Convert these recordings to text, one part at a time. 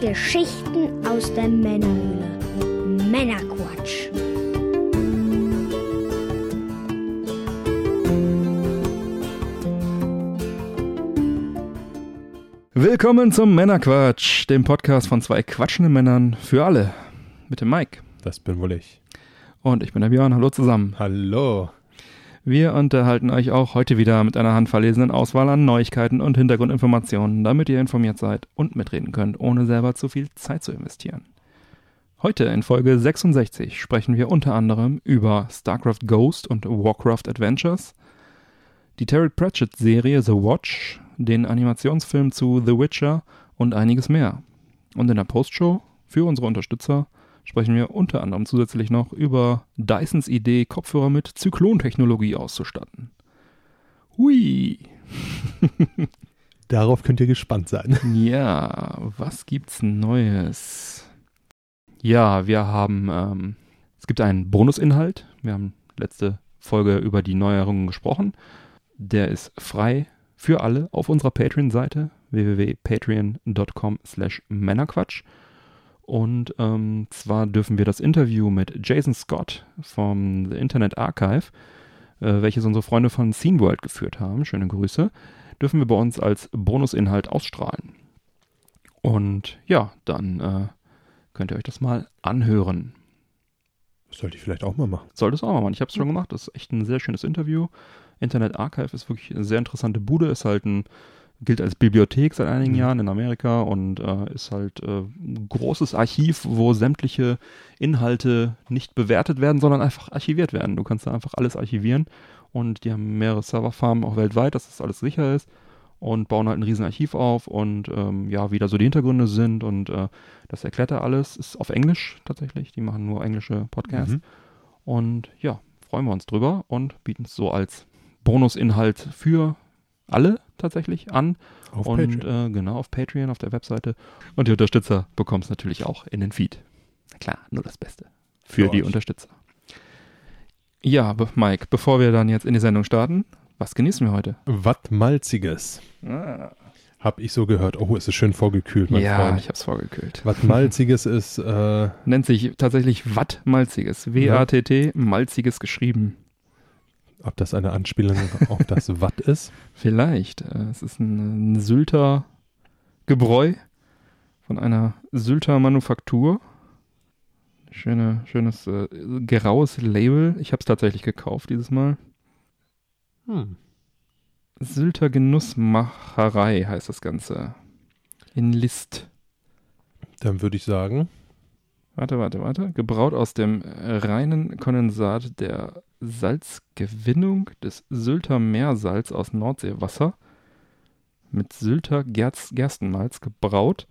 Geschichten aus der Männerhöhle. Männerquatsch. Willkommen zum Männerquatsch, dem Podcast von zwei quatschenden Männern für alle. Mit dem Mike. Das bin wohl ich. Und ich bin der Björn. Hallo zusammen. Hallo. Wir unterhalten euch auch heute wieder mit einer handverlesenen Auswahl an Neuigkeiten und Hintergrundinformationen, damit ihr informiert seid und mitreden könnt, ohne selber zu viel Zeit zu investieren. Heute in Folge 66 sprechen wir unter anderem über StarCraft Ghost und Warcraft Adventures, die Terry Pratchett Serie The Watch, den Animationsfilm zu The Witcher und einiges mehr. Und in der Postshow für unsere Unterstützer sprechen wir unter anderem zusätzlich noch über Dysons Idee, Kopfhörer mit Zyklontechnologie auszustatten. Hui! Darauf könnt ihr gespannt sein. Ja, was gibt's Neues? Ja, wir haben, ähm, es gibt einen Bonusinhalt. Wir haben letzte Folge über die Neuerungen gesprochen. Der ist frei für alle auf unserer Patreon-Seite www.patreon.com slash Männerquatsch. Und ähm, zwar dürfen wir das Interview mit Jason Scott vom The Internet Archive, äh, welches unsere Freunde von Scene World geführt haben, schöne Grüße, dürfen wir bei uns als Bonusinhalt ausstrahlen. Und ja, dann äh, könnt ihr euch das mal anhören. Das sollte ich vielleicht auch mal machen. Sollte es auch mal machen. Ich habe es schon gemacht. Das ist echt ein sehr schönes Interview. Internet Archive ist wirklich eine sehr interessante Bude. Ist halt ein gilt als Bibliothek seit einigen Mhm. Jahren in Amerika und äh, ist halt äh, ein großes Archiv, wo sämtliche Inhalte nicht bewertet werden, sondern einfach archiviert werden. Du kannst da einfach alles archivieren und die haben mehrere Serverfarmen auch weltweit, dass das alles sicher ist und bauen halt ein riesen Archiv auf und ähm, ja, wie da so die Hintergründe sind und äh, das erklärt er alles. Ist auf Englisch tatsächlich, die machen nur englische Podcasts Mhm. und ja, freuen wir uns drüber und bieten es so als Bonusinhalt für alle tatsächlich an. Auf und Patreon. Äh, genau, auf Patreon, auf der Webseite. Und die Unterstützer bekommen es natürlich auch in den Feed. Na klar, nur das Beste. Für Für die euch. Unterstützer. Ja, Mike, bevor wir dann jetzt in die Sendung starten, was genießen wir heute? Was Malziges. Hab ich so gehört. Oh, es ist schön vorgekühlt, mein ja, Freund. ich hab's vorgekühlt. Was Malziges ist, äh, Nennt sich tatsächlich Watt Malziges. W-A-T-T, Malziges geschrieben. Ob das eine Anspielung auf das Watt ist. Vielleicht. Äh, Es ist ein, ein Sylter Gebräu von einer Sylter Manufaktur. Schöne, schönes äh, graues Label. Ich habe es tatsächlich gekauft dieses Mal. Hm. Sylter Genussmacherei heißt das Ganze. In List. Dann würde ich sagen, Warte, warte, warte. Gebraut aus dem reinen Kondensat der Salzgewinnung des Sylter Meersalz aus Nordseewasser mit Sylter Gerz Gerstenmalz gebraut.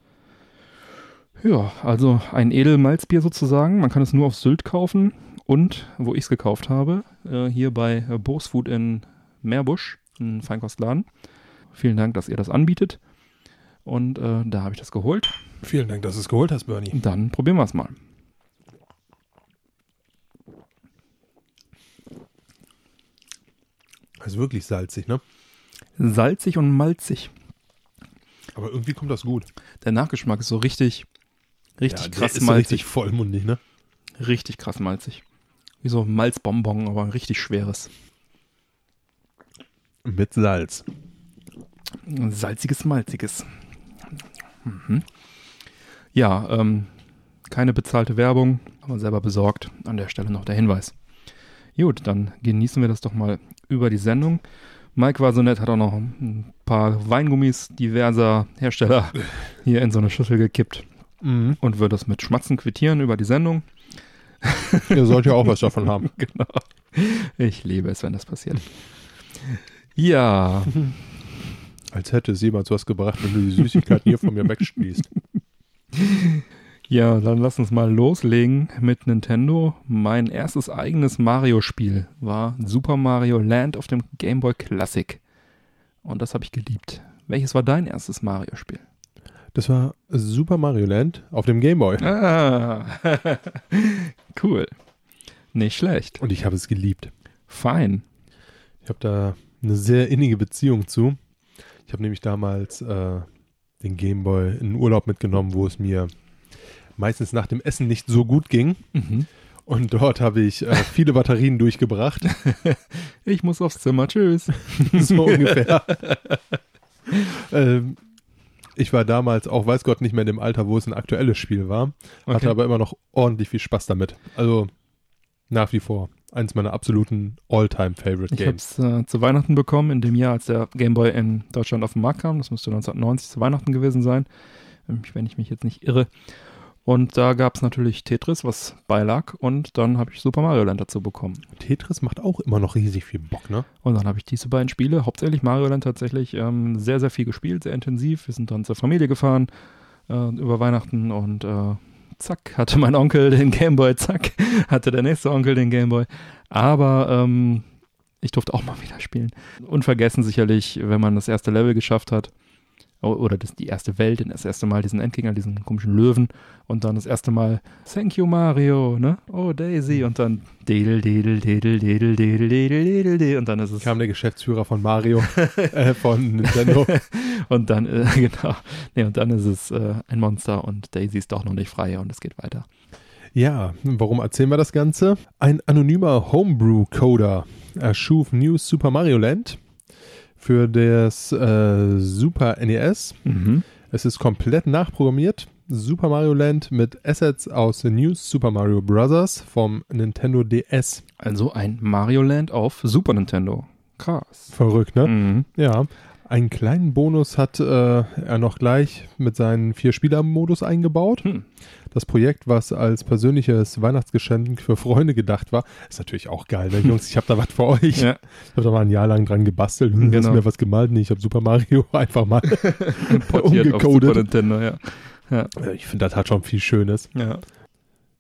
Ja, also ein Edelmalzbier sozusagen. Man kann es nur auf Sylt kaufen und wo ich es gekauft habe, äh, hier bei äh, Bosfood in Meerbusch, ein Feinkostladen. Vielen Dank, dass ihr das anbietet. Und äh, da habe ich das geholt. vielen Dank, dass du es geholt hast, Bernie. Dann probieren wir es mal. Ist wirklich salzig, ne? Salzig und malzig. Aber irgendwie kommt das gut. Der Nachgeschmack ist so richtig, richtig Ja, krass ist so malzig. richtig vollmundig, ne? Richtig krass malzig. Wie so Malzbonbon, aber ein richtig schweres. Mit Salz. Salziges, malziges. Mhm. Ja, ähm, keine bezahlte Werbung, aber selber besorgt. An der Stelle noch der Hinweis. Gut, dann genießen wir das doch mal über die Sendung. Mike war so nett, hat auch noch ein paar Weingummis diverser Hersteller hier in so eine Schüssel gekippt Mhm. und wird das mit Schmatzen quittieren über die Sendung. Ihr sollt ja auch was davon haben. Genau. Ich liebe es, wenn das passiert. Ja, Als hätte es jemand was gebracht, wenn du die Süßigkeiten hier von mir wegschließt. Ja, dann lass uns mal loslegen mit Nintendo. Mein erstes eigenes Mario-Spiel war Super Mario Land auf dem Game Boy Classic. Und das habe ich geliebt. Welches war dein erstes Mario-Spiel? Das war Super Mario Land auf dem Game Boy. Ah, cool. Nicht schlecht. Und ich habe es geliebt. Fein. Ich habe da eine sehr innige Beziehung zu. Ich habe nämlich damals äh, den Gameboy in den Urlaub mitgenommen, wo es mir meistens nach dem Essen nicht so gut ging. Mhm. Und dort habe ich äh, viele Batterien durchgebracht. Ich muss aufs Zimmer, tschüss. so ungefähr. ähm, ich war damals auch, weiß Gott, nicht mehr in dem Alter, wo es ein aktuelles Spiel war. Okay. Hatte aber immer noch ordentlich viel Spaß damit. Also nach wie vor eins meiner absoluten All-Time-Favorite Ich habe Games. es äh, zu Weihnachten bekommen, in dem Jahr, als der Game Boy in Deutschland auf den Markt kam. Das müsste 1990 zu Weihnachten gewesen sein, wenn ich mich jetzt nicht irre. Und da gab es natürlich Tetris, was beilag. Und dann habe ich Super Mario Land dazu bekommen. Tetris macht auch immer noch riesig viel Bock, ne? Und dann habe ich diese beiden Spiele, hauptsächlich Mario Land tatsächlich, ähm, sehr, sehr viel gespielt, sehr intensiv. Wir sind dann zur Familie gefahren äh, über Weihnachten und äh, zack, hatte mein Onkel den Gameboy, zack, hatte der nächste Onkel den Gameboy. Aber ähm, ich durfte auch mal wieder spielen. Unvergessen sicherlich, wenn man das erste Level geschafft hat. Oder das, die erste Welt, das erste Mal diesen Endgegner, diesen komischen Löwen. Und dann das erste Mal, thank you Mario, ne? Oh Daisy. Und dann dedel, dedel, dedel, dedel, dedel, dedel, dedel, dedel. Und dann ist es Kam der Geschäftsführer von Mario, äh, von Nintendo. und dann, äh, genau. Nee, und dann ist es äh, ein Monster und Daisy ist doch noch nicht frei und es geht weiter. Ja, warum erzählen wir das Ganze? Ein anonymer Homebrew-Coder erschuf New Super Mario Land für das äh, Super NES. Mhm. Es ist komplett nachprogrammiert. Super Mario Land mit Assets aus The New Super Mario Bros. vom Nintendo DS. Also ein Mario Land auf Super Nintendo. Krass. Verrückt, ne? Mhm. Ja. Einen kleinen Bonus hat äh, er noch gleich mit seinem Vier-Spieler-Modus eingebaut. Hm. Das Projekt, was als persönliches Weihnachtsgeschenk für Freunde gedacht war, ist natürlich auch geil. Ne? Jungs, ich habe da was für euch. Ja. Ich habe da mal ein Jahr lang dran gebastelt. Hm, Genau. Hast mir was gemalt? Nee, ich habe Super Mario einfach mal Portiert auf Super umgecodet. Nintendo, ja. Ja. Äh, Ich finde, das hat schon viel Schönes. ja.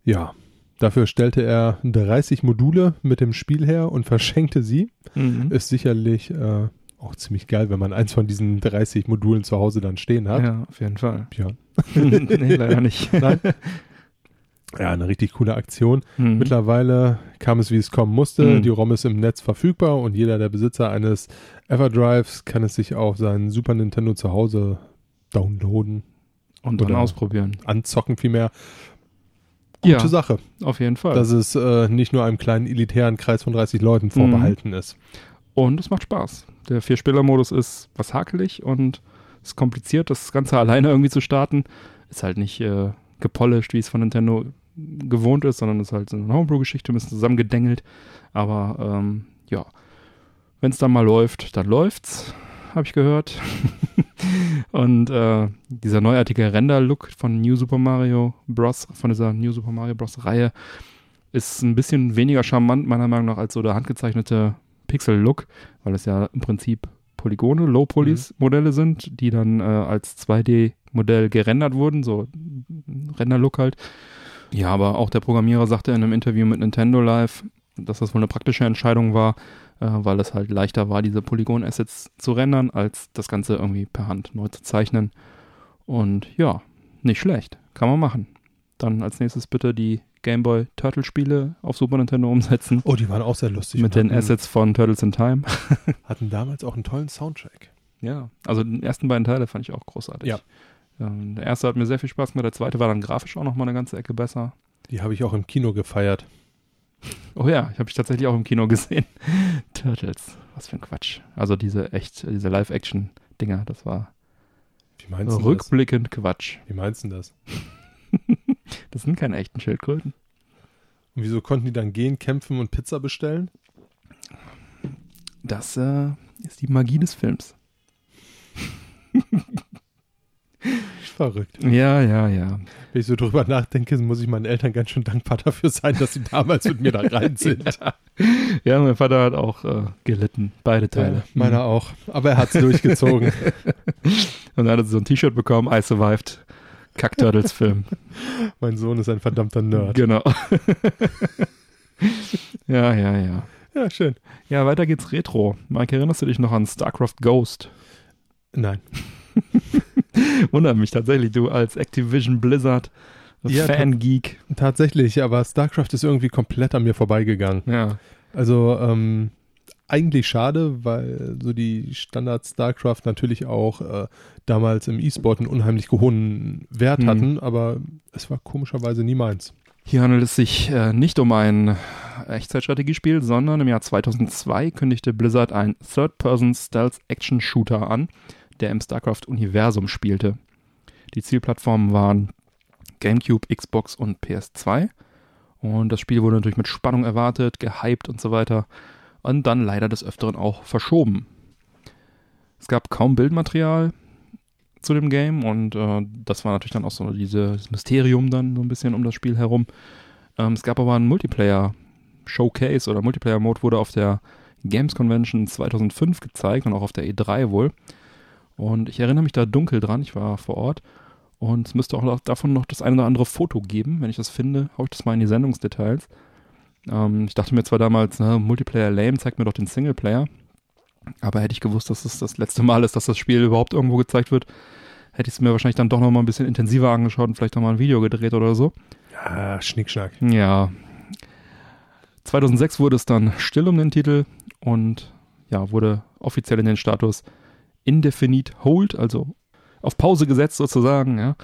Ja. Dafür stellte er 30 Module mit dem Spiel her und verschenkte sie. Mhm. Ist sicherlich äh, auch ziemlich geil, wenn man eins von diesen 30 Modulen zu Hause dann stehen hat. ja, auf jeden Fall. Ja. nee, leider nicht. Nein. Ja, eine richtig coole Aktion. Mhm. Mittlerweile kam es, wie es kommen musste. Mhm. Die ROM ist im Netz verfügbar und jeder der Besitzer eines Everdrives kann es sich auf seinen Super Nintendo zu Hause downloaden, Und dann ausprobieren. anzocken vielmehr. Gute Ja, Sache, auf jeden Fall. dass es äh, nicht nur einem kleinen elitären Kreis von 30 Leuten vorbehalten ist. Und es macht Spaß. Der Vier-Spieler-Modus ist was hakelig und ist kompliziert, das Ganze alleine irgendwie zu starten. Ist halt nicht äh, gepolished, wie es von Nintendo gewohnt ist, sondern ist halt so eine Homebrew-Geschichte, ein bisschen zusammengedengelt. Aber ähm, ja, wenn es dann mal läuft, dann läuft's, habe ich gehört. und äh, dieser neuartige Render-Look von New Super Mario Bros., von dieser New Super Mario Bros. Reihe, ist ein bisschen weniger charmant, meiner Meinung nach, als so der handgezeichnete Pixel-Look, weil es ja im Prinzip Polygone, Low-Polys-Modelle sind, die dann äh, als 2D-Modell gerendert wurden, so Render-Look halt. Ja, aber auch der Programmierer sagte in einem Interview mit Nintendo Live, dass das wohl eine praktische Entscheidung war, äh, weil es halt leichter war, diese Polygon-Assets zu rendern, als das Ganze irgendwie per Hand neu zu zeichnen. Und ja, nicht schlecht. Kann man machen. Dann als nächstes bitte die Game Boy Turtle Spiele auf Super Nintendo umsetzen. Oh, die waren auch sehr lustig. mit und den hatten, Assets von Turtles in Time. Hatten damals auch einen tollen Soundtrack. Ja, also die ersten beiden Teile fand ich auch großartig. Ja. Ähm, der erste hat mir sehr viel Spaß gemacht, der zweite war dann grafisch auch nochmal eine ganze Ecke besser. Die habe ich auch im Kino gefeiert. Oh ja, ich habe ich tatsächlich auch im Kino gesehen. Turtles, was für ein Quatsch. Also diese echt, diese Live-Action-Dinger, das war Wie meinst du das? rückblickend Quatsch. Wie meinst du das? Das sind keine echten Schildkröten. Und wieso konnten die dann gehen, kämpfen und Pizza bestellen? Das äh, ist die Magie des Films. Verrückt. Ja, ja, ja. Wenn ich so drüber nachdenke, muss ich meinen Eltern ganz schön dankbar dafür sein, dass sie damals mit mir da rein sind. Ja, mein Vater hat auch äh, gelitten, beide Teile. Ja, meiner auch. Aber er hat es durchgezogen. Und dann hat er so ein T-Shirt bekommen, I Survived. Kack Turtles Film. mein Sohn ist ein verdammter Nerd. Genau. ja, ja, ja. Ja, schön. Ja, weiter geht's Retro. Mike, erinnerst du dich noch an StarCraft Ghost? Nein. Wundert mich tatsächlich, du als Activision Blizzard Ja, Fangeek. Tatsächlich, aber StarCraft ist irgendwie komplett an mir vorbeigegangen. Ja. Also, ähm, eigentlich schade, weil so die Standard StarCraft natürlich auch äh, damals im E-Sport einen unheimlich hohen Wert Hm. hatten, aber es war komischerweise nie meins. Hier handelt es sich äh, nicht um ein Echtzeitstrategiespiel, sondern im Jahr 2002 kündigte Blizzard ein Third-Person-Stealth-Action-Shooter an, der im StarCraft-Universum spielte. Die Zielplattformen waren GameCube, Xbox und PS2. Und das Spiel wurde natürlich mit Spannung erwartet, gehypt und so weiter. Und dann leider des Öfteren auch verschoben. Es gab kaum Bildmaterial zu dem Game und äh, das war natürlich dann auch so dieses Mysterium dann so ein bisschen um das Spiel herum. Ähm, es gab aber einen Multiplayer-Showcase oder Multiplayer-Mode wurde auf der Games Convention 2005 gezeigt und auch auf der E3 wohl. Und ich erinnere mich da dunkel dran, ich war vor Ort. Und es müsste auch davon noch das eine oder andere Foto geben. Wenn ich das finde, hau ich das mal in die Sendungsdetails. Ähm, ich dachte mir zwar damals, ne, Multiplayer lame, zeigt mir doch den Singleplayer. Aber hätte ich gewusst, dass es das letzte Mal ist, dass das Spiel überhaupt irgendwo gezeigt wird, hätte ich es mir wahrscheinlich dann doch noch mal ein bisschen intensiver angeschaut und vielleicht noch mal ein Video gedreht oder so. Ja, Schnickschnack. Ja. 2006 wurde es dann still um den Titel und ja, wurde offiziell in den Status Indefinite Hold, also auf Pause gesetzt sozusagen, ja,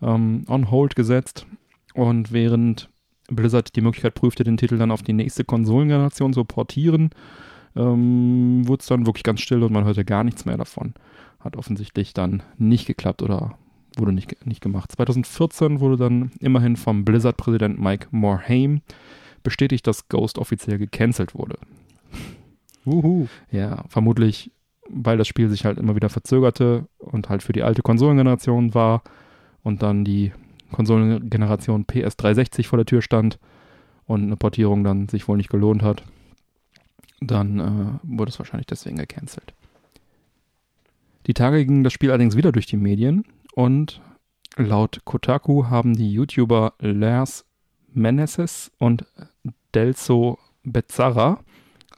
ähm, on Hold gesetzt. Und während Blizzard die Möglichkeit prüfte, den Titel dann auf die nächste Konsolengeneration zu portieren, ähm, wurde es dann wirklich ganz still und man hörte gar nichts mehr davon. Hat offensichtlich dann nicht geklappt oder wurde nicht, nicht gemacht. 2014 wurde dann immerhin vom Blizzard-Präsident Mike Morhaime bestätigt, dass Ghost offiziell gecancelt wurde. Wuhu. Ja, vermutlich, weil das Spiel sich halt immer wieder verzögerte und halt für die alte Konsolengeneration war und dann die Konsolengeneration PS360 vor der Tür stand und eine Portierung dann sich wohl nicht gelohnt hat. Dann äh, wurde es wahrscheinlich deswegen gecancelt. Die Tage ging das Spiel allerdings wieder durch die Medien und laut Kotaku haben die YouTuber Lars Meneses und Delso Bezzara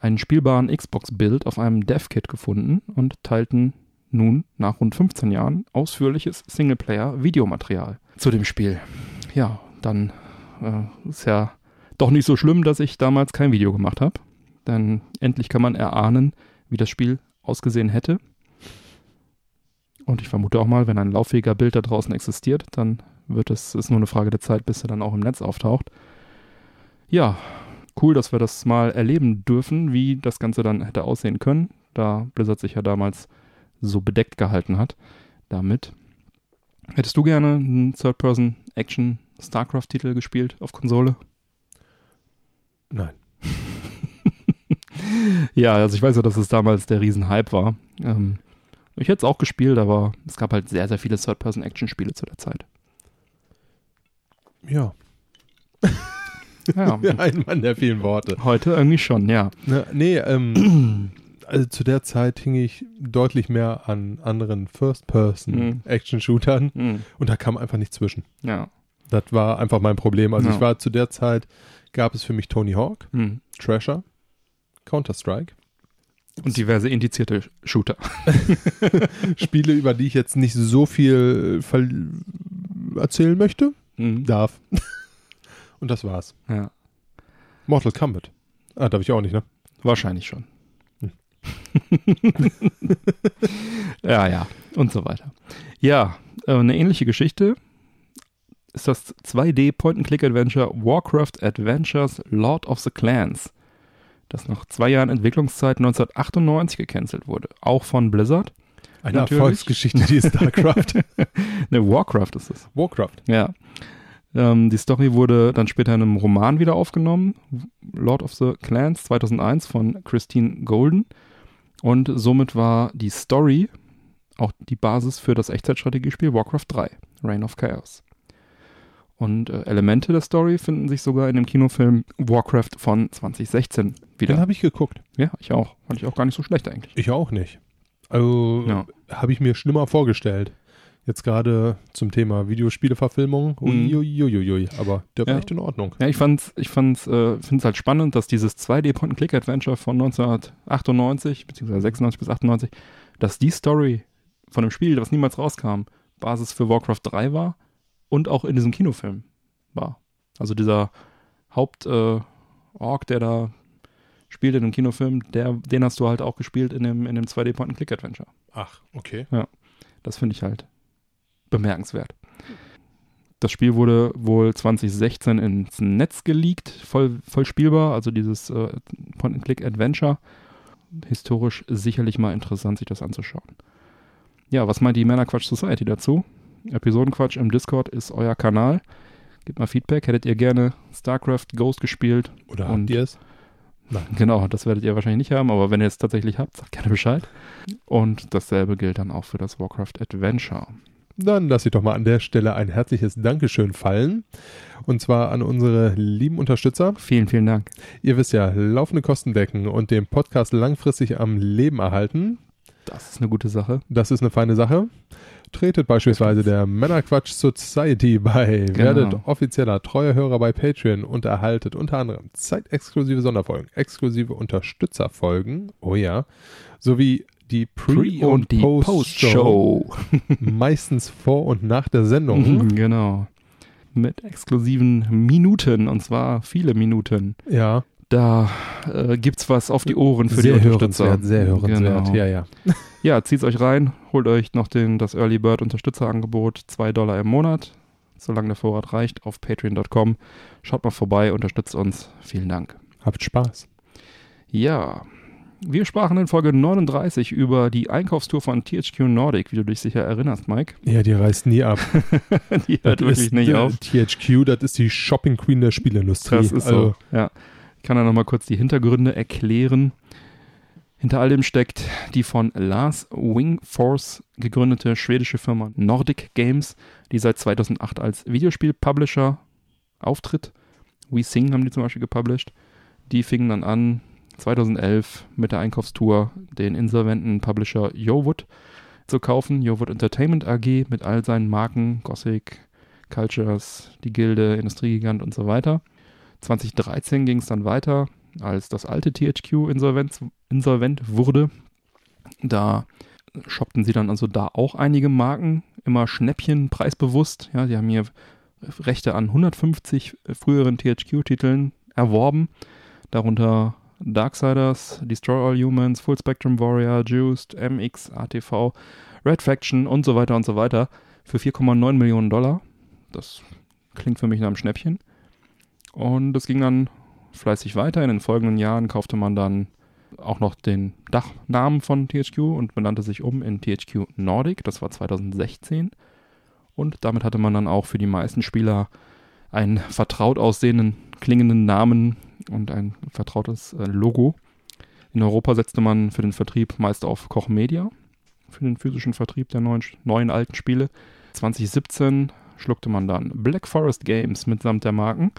einen spielbaren Xbox-Bild auf einem Dev-Kit gefunden und teilten nun nach rund 15 Jahren ausführliches Singleplayer-Videomaterial zu dem Spiel. Ja, dann äh, ist ja doch nicht so schlimm, dass ich damals kein Video gemacht habe. Denn endlich kann man erahnen, wie das Spiel ausgesehen hätte. Und ich vermute auch mal, wenn ein lauffähiger Bild da draußen existiert, dann wird es, ist nur eine Frage der Zeit, bis er dann auch im Netz auftaucht. Ja, cool, dass wir das mal erleben dürfen, wie das Ganze dann hätte aussehen können, da Blizzard sich ja damals so bedeckt gehalten hat damit. Hättest du gerne einen Third-Person-Action-StarCraft-Titel gespielt auf Konsole? Nein. Ja, also ich weiß ja, dass es damals der Riesenhype war. Ähm, ich hätte es auch gespielt, aber es gab halt sehr, sehr viele Third-Person-Action-Spiele zu der Zeit. Ja. Ja, Ein Mann der vielen Worte. heute irgendwie schon, ja. Na, nee, ähm, also zu der Zeit hing ich deutlich mehr an anderen First-Person-Action-Shootern Hm, und da kam einfach nicht zwischen. ja. Das war einfach mein Problem. Also Ja. ich war zu der Zeit, gab es für mich Tony Hawk, Hm. Treasure, Counter-Strike. Und diverse indizierte Shooter. Spiele, über die ich jetzt nicht so viel verl- erzählen möchte, Hm. darf. Und das war's. Ja, Mortal Kombat. Ah, darf ich auch nicht, ne? wahrscheinlich schon. Ja, ja, und so weiter. Ja, äh, eine ähnliche Geschichte ist das 2D Point-and-Click-Adventure Warcraft Adventures Lord of the Clans, das nach zwei Jahren Entwicklungszeit 1998 gecancelt wurde. Auch von Blizzard. Eine Natürlich. Erfolgsgeschichte, die StarCraft. Ne, Warcraft ist es. Warcraft. Ja. Ähm, die Story wurde dann später in einem Roman wieder aufgenommen, Lord of the Clans 2001 von Christine Golden. Und somit war die Story auch die Basis für das Echtzeitstrategiespiel Warcraft 3, Reign of Chaos. Und äh, Elemente der Story finden sich sogar in dem Kinofilm Warcraft von 2016 Den wieder. habe ich geguckt. Ja, ich auch. Fand ich auch gar nicht so schlecht eigentlich. Ich auch nicht. Also Ja. habe ich mir schlimmer vorgestellt. Jetzt gerade zum Thema Videospieleverfilmung. Mhm. Uiuiuiui. Aber der war Ja. echt in Ordnung. Ja, ich fand's, ich fand's, äh, find's halt spannend, dass dieses 2D Point-and-Click-Adventure von 1998, beziehungsweise 96 bis 98, dass die Story von dem Spiel, was niemals rauskam, Basis für Warcraft 3 war und auch in diesem Kinofilm war. Also dieser Haupt, äh, der da spielt in einem Kinofilm, der, den hast du halt auch gespielt in dem, in dem 2D-Point-and-Click-Adventure. Ach, okay. Das finde ich halt bemerkenswert. Das Spiel wurde wohl 2016 ins Netz geleakt, voll, voll spielbar, also dieses äh, Point-and-Click-Adventure. Historisch sicherlich mal interessant, sich das anzuschauen. Ja, was meint die Männerquatsch Society dazu? Episodenquatsch im Discord ist euer Kanal. Gebt mal Feedback. Hättet ihr gerne StarCraft Ghost gespielt? Oder Und- habt ihr es? Genau, das werdet ihr wahrscheinlich nicht haben, aber wenn ihr es tatsächlich habt, sagt gerne Bescheid. Und dasselbe gilt dann auch für das Warcraft Adventure. Dann lasse ich doch mal an der Stelle ein herzliches Dankeschön fallen. Und zwar an unsere lieben Unterstützer. Vielen, vielen Dank. Ihr wisst ja, laufende Kosten decken und den Podcast langfristig am Leben erhalten. Das ist eine gute Sache. Das ist eine feine Sache. Tretet beispielsweise der Männerquatsch Society bei, Genau. werdet offizieller treuer Hörer bei Patreon und erhaltet unter anderem zeitexklusive Sonderfolgen, exklusive Unterstützerfolgen, oh ja, sowie die Pre- und die Post-Show, Post-Show. meistens vor und nach der Sendung. Mhm, genau. Mit exklusiven Minuten, und zwar viele Minuten. Ja, Da äh, gibt's was auf die Ohren für sehr die Unterstützer. hörenswert, sehr hörenswert, Genau. ja, ja. Ja, zieht's euch rein, holt euch noch den, das Early Bird Unterstützerangebot, 2 Dollar im Monat, solange der Vorrat reicht, auf patreon.com. Schaut mal vorbei, unterstützt uns. Vielen Dank. Habt Spaß. Ja, wir sprachen in Folge 39 über die Einkaufstour von THQ Nordic, wie du dich sicher erinnerst, Mike. Ja, die reißt nie ab. die hört Das wirklich ist, nicht auf. THQ, das ist die Shopping Queen der Spielindustrie. Das ist also, so. Ja. Ich kann da nochmal kurz die Hintergründe erklären. Hinter all dem steckt die von Lars Wingforce gegründete schwedische Firma Nordic Games, die seit 2008 als Videospiel-Publisher auftritt. We Sing haben die zum Beispiel gepublished. Die fingen dann an, 2011 mit der Einkaufstour den insolventen Publisher Yowood zu kaufen. Yowood Entertainment AG mit all seinen Marken, Gothic, Cultures, die Gilde, Industriegigant und so weiter. 2013 ging es dann weiter, als das alte THQ insolvent, insolvent wurde. Da shoppten sie dann also da auch einige Marken, immer Schnäppchen, preisbewusst. Ja, die haben hier Rechte an 150 früheren THQ-Titeln erworben, darunter Darksiders, Destroy All Humans, Full Spectrum Warrior, Juiced, MX, ATV, Red Faction und so weiter und so weiter für 4,9 Millionen Dollar. Das klingt für mich nach einem Schnäppchen. Und das ging dann fleißig weiter. In den folgenden Jahren kaufte man dann auch noch den Dachnamen von THQ und benannte sich um in THQ Nordic. Das war 2016. Und damit hatte man dann auch für die meisten Spieler einen vertraut aussehenden, klingenden Namen und ein vertrautes äh, Logo. In Europa setzte man für den Vertrieb meist auf Koch Media, für den physischen Vertrieb der neuen, neuen alten Spiele. 2017 schluckte man dann Black Forest Games mitsamt der Marken.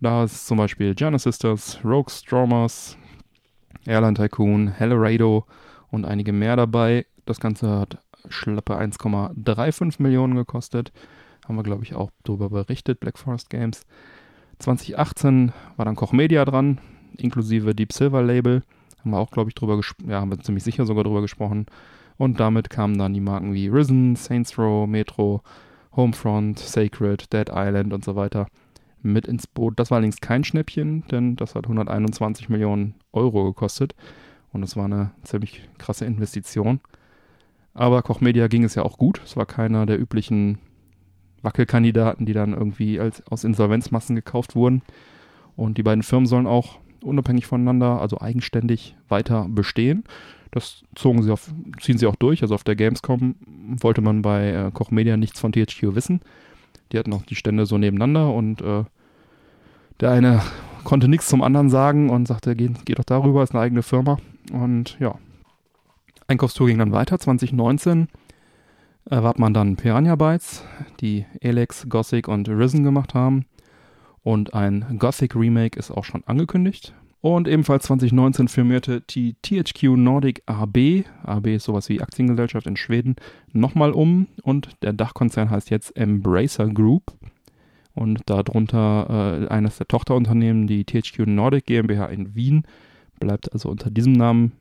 Da ist zum Beispiel Gianna Sisters, Rogue Stormers, Airline Tycoon, Hellerado und einige mehr dabei. Das Ganze hat schlappe 1,35 Millionen gekostet. Haben wir, glaube ich, auch darüber berichtet, Black Forest Games. 2018 war dann Koch Media dran, inklusive Deep Silver Label. Haben wir auch, glaube ich, drüber gesprochen, ja, haben wir ziemlich sicher sogar drüber gesprochen. Und damit kamen dann die Marken wie Risen, Saints Row, Metro, Homefront, Sacred, Dead Island und so weiter mit ins Boot. Das war allerdings kein Schnäppchen, denn das hat 121 Millionen Euro gekostet. Und das war eine ziemlich krasse Investition. Aber Koch Media ging es ja auch gut. Es war keiner der üblichen Wackelkandidaten, die dann irgendwie als, aus Insolvenzmassen gekauft wurden. Und die beiden Firmen sollen auch unabhängig voneinander, also eigenständig weiter bestehen. Das zogen sie auf, ziehen sie auch durch. Also auf der Gamescom wollte man bei äh, Koch Media nichts von THQ wissen. Die hatten auch die Stände so nebeneinander und äh, der eine konnte nichts zum anderen sagen und sagte, geh, geh doch darüber, ist eine eigene Firma. Und ja, Einkaufstour ging dann weiter. 2019 erwarb man dann Piranha Bytes, die Alex, Gothic und Risen gemacht haben. Und ein Gothic Remake ist auch schon angekündigt. Und ebenfalls 2019 firmierte die THQ Nordic AB, AB ist sowas wie Aktiengesellschaft in Schweden, nochmal um und der Dachkonzern heißt jetzt Embracer Group. Und darunter äh, eines der Tochterunternehmen, die THQ Nordic GmbH in Wien, bleibt also unter diesem Namen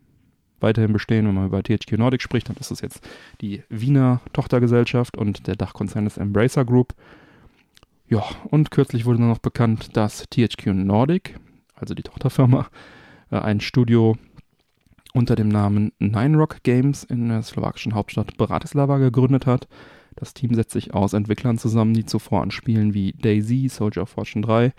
weiterhin bestehen. Wenn man über THQ Nordic spricht, dann ist das jetzt die Wiener Tochtergesellschaft und der Dachkonzern ist Embracer Group. Ja, und kürzlich wurde dann noch bekannt, dass THQ Nordic, also die Tochterfirma, äh, ein Studio unter dem Namen Nine Rock Games in der slowakischen Hauptstadt Bratislava gegründet hat. Das Team setzt sich aus Entwicklern zusammen, die zuvor an Spielen wie Daisy, Soldier of Fortune 3,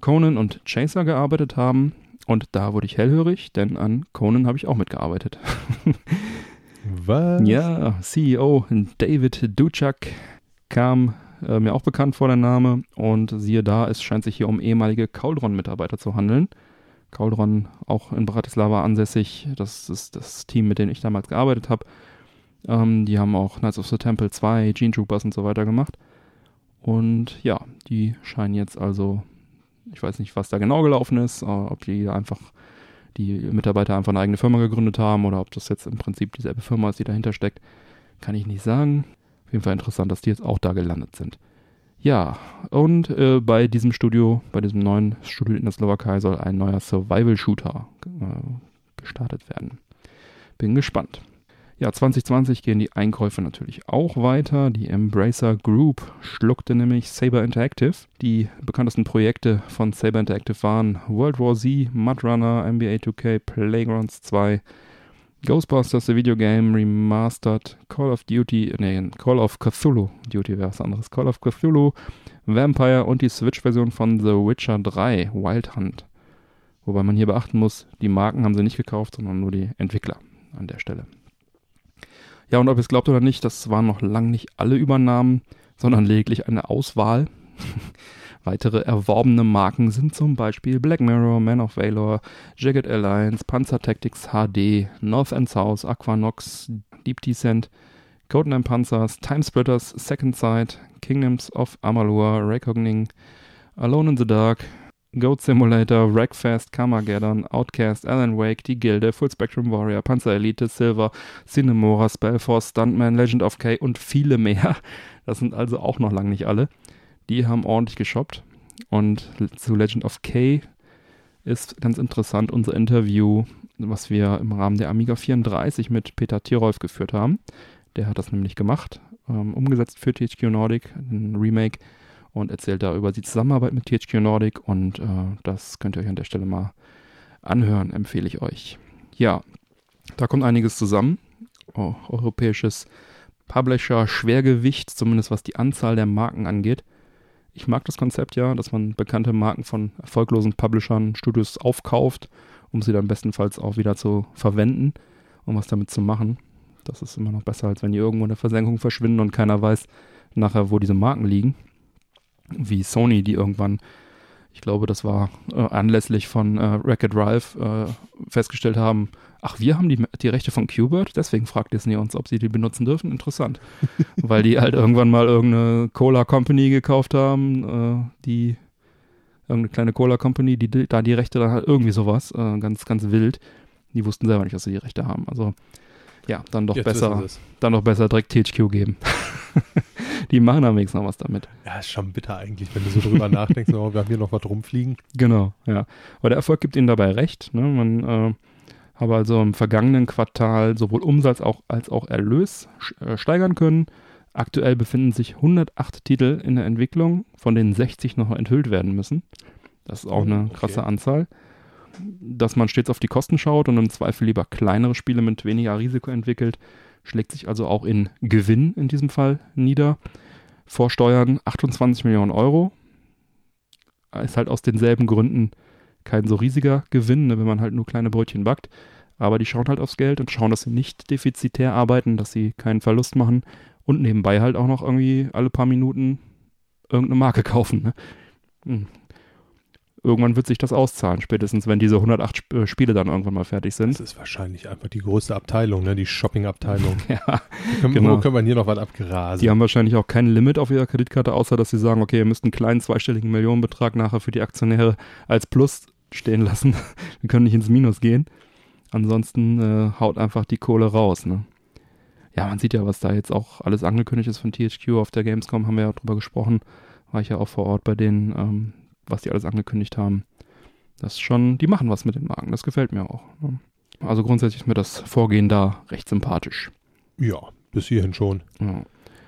Conan und Chaser gearbeitet haben. Und da wurde ich hellhörig, denn an Conan habe ich auch mitgearbeitet. Was? Ja, CEO David Duchak kam äh, mir auch bekannt vor der Name und siehe da, es scheint sich hier um ehemalige Cauldron-Mitarbeiter zu handeln. Cauldron auch in Bratislava ansässig, das ist das Team, mit dem ich damals gearbeitet habe. Ähm, die haben auch Knights of the Temple 2, Gene Troopers und so weiter gemacht. Und ja, die scheinen jetzt also, ich weiß nicht, was da genau gelaufen ist, ob die einfach die Mitarbeiter einfach eine eigene Firma gegründet haben oder ob das jetzt im Prinzip dieselbe Firma ist, die dahinter steckt, kann ich nicht sagen. Auf jeden Fall interessant, dass die jetzt auch da gelandet sind. Ja, und äh, bei diesem Studio, bei diesem neuen Studio in der Slowakei soll ein neuer Survival-Shooter äh, gestartet werden. Bin gespannt. Ja, 2020 gehen die Einkäufe natürlich auch weiter. Die Embracer Group schluckte nämlich Saber Interactive. Die bekanntesten Projekte von Saber Interactive waren World War Z, Mudrunner, NBA 2K, Playgrounds 2, Ghostbusters, the Video Game, Remastered, Call of Duty, nee, Call of Cthulhu, Duty wäre was anderes, Call of Cthulhu, Vampire und die Switch-Version von The Witcher 3, Wild Hunt. Wobei man hier beachten muss, die Marken haben sie nicht gekauft, sondern nur die Entwickler an der Stelle. Ja, und ob ihr es glaubt oder nicht, das waren noch lang nicht alle Übernahmen, sondern lediglich eine Auswahl. Weitere erworbene Marken sind zum Beispiel Black Mirror, Man of Valor, Jagged Alliance, Panzer Tactics HD, North and South, Aquanox, Deep Descent, Codename Panzers, Timesplitters, Second Sight, Kingdoms of Amalur, Recogning, Alone in the Dark, Goat Simulator, Wreckfest, Carmageddon, Outcast, Alan Wake, Die Gilde, Full Spectrum Warrior, Panzer Elite, Silver, Cinemora, Spellforce, Stuntman, Legend of K und viele mehr. Das sind also auch noch lange nicht alle. Die haben ordentlich geshoppt. Und zu Legend of K ist ganz interessant unser Interview, was wir im Rahmen der Amiga 34 mit Peter Tirolf geführt haben. Der hat das nämlich gemacht, ähm, umgesetzt für THQ Nordic, ein Remake und erzählt da über die Zusammenarbeit mit THQ Nordic und äh, das könnt ihr euch an der Stelle mal anhören, empfehle ich euch. Ja, da kommt einiges zusammen. Oh, europäisches Publisher-Schwergewicht, zumindest was die Anzahl der Marken angeht. Ich mag das Konzept ja, dass man bekannte Marken von erfolglosen Publishern, Studios aufkauft, um sie dann bestenfalls auch wieder zu verwenden, um was damit zu machen. Das ist immer noch besser, als wenn die irgendwo in der Versenkung verschwinden und keiner weiß nachher, wo diese Marken liegen wie Sony, die irgendwann, ich glaube, das war äh, anlässlich von äh, Wreck-It Ralph, äh, festgestellt haben, ach, wir haben die, die Rechte von Qbert, deswegen fragt Disney uns, ob sie die benutzen dürfen. Interessant. Weil die halt irgendwann mal irgendeine Cola Company gekauft haben, äh, die irgendeine kleine Cola Company, die, die da die Rechte dann halt irgendwie sowas, äh, ganz, ganz wild. Die wussten selber nicht, dass sie die Rechte haben. Also ja, dann doch Jetzt besser, dann doch besser direkt THQ geben. die machen am wenigsten noch was damit. Ja, ist schon bitter eigentlich, wenn du so drüber nachdenkst, oh, wir haben hier noch was rumfliegen. Genau, ja. Aber der Erfolg gibt ihnen dabei recht. Ne? Man äh, habe also im vergangenen Quartal sowohl Umsatz auch, als auch Erlös äh, steigern können. Aktuell befinden sich 108 Titel in der Entwicklung, von denen 60 noch enthüllt werden müssen. Das ist auch eine okay. krasse Anzahl. Dass man stets auf die Kosten schaut und im Zweifel lieber kleinere Spiele mit weniger Risiko entwickelt, schlägt sich also auch in Gewinn in diesem Fall nieder. Vor Steuern 28 Millionen Euro. Ist halt aus denselben Gründen kein so riesiger Gewinn, ne, wenn man halt nur kleine Brötchen backt. Aber die schauen halt aufs Geld und schauen, dass sie nicht defizitär arbeiten, dass sie keinen Verlust machen und nebenbei halt auch noch irgendwie alle paar Minuten irgendeine Marke kaufen. Ne? Hm irgendwann wird sich das auszahlen, spätestens wenn diese 108 äh, Spiele dann irgendwann mal fertig sind. Das ist wahrscheinlich einfach die größte Abteilung, ne? die Shopping-Abteilung. ja, können, genau. Wo können wir hier noch was abgerasen? Die haben wahrscheinlich auch kein Limit auf ihrer Kreditkarte, außer dass sie sagen, okay, ihr müsst einen kleinen zweistelligen Millionenbetrag nachher für die Aktionäre als Plus stehen lassen. wir können nicht ins Minus gehen. Ansonsten äh, haut einfach die Kohle raus. Ne? Ja, man sieht ja, was da jetzt auch alles angekündigt ist von THQ auf der Gamescom, haben wir ja drüber gesprochen. War ich ja auch vor Ort bei denen. Ähm, was die alles angekündigt haben. Das ist schon, die machen was mit den Marken, das gefällt mir auch. Ne? Also grundsätzlich ist mir das Vorgehen da recht sympathisch. Ja, bis hierhin schon. Ja.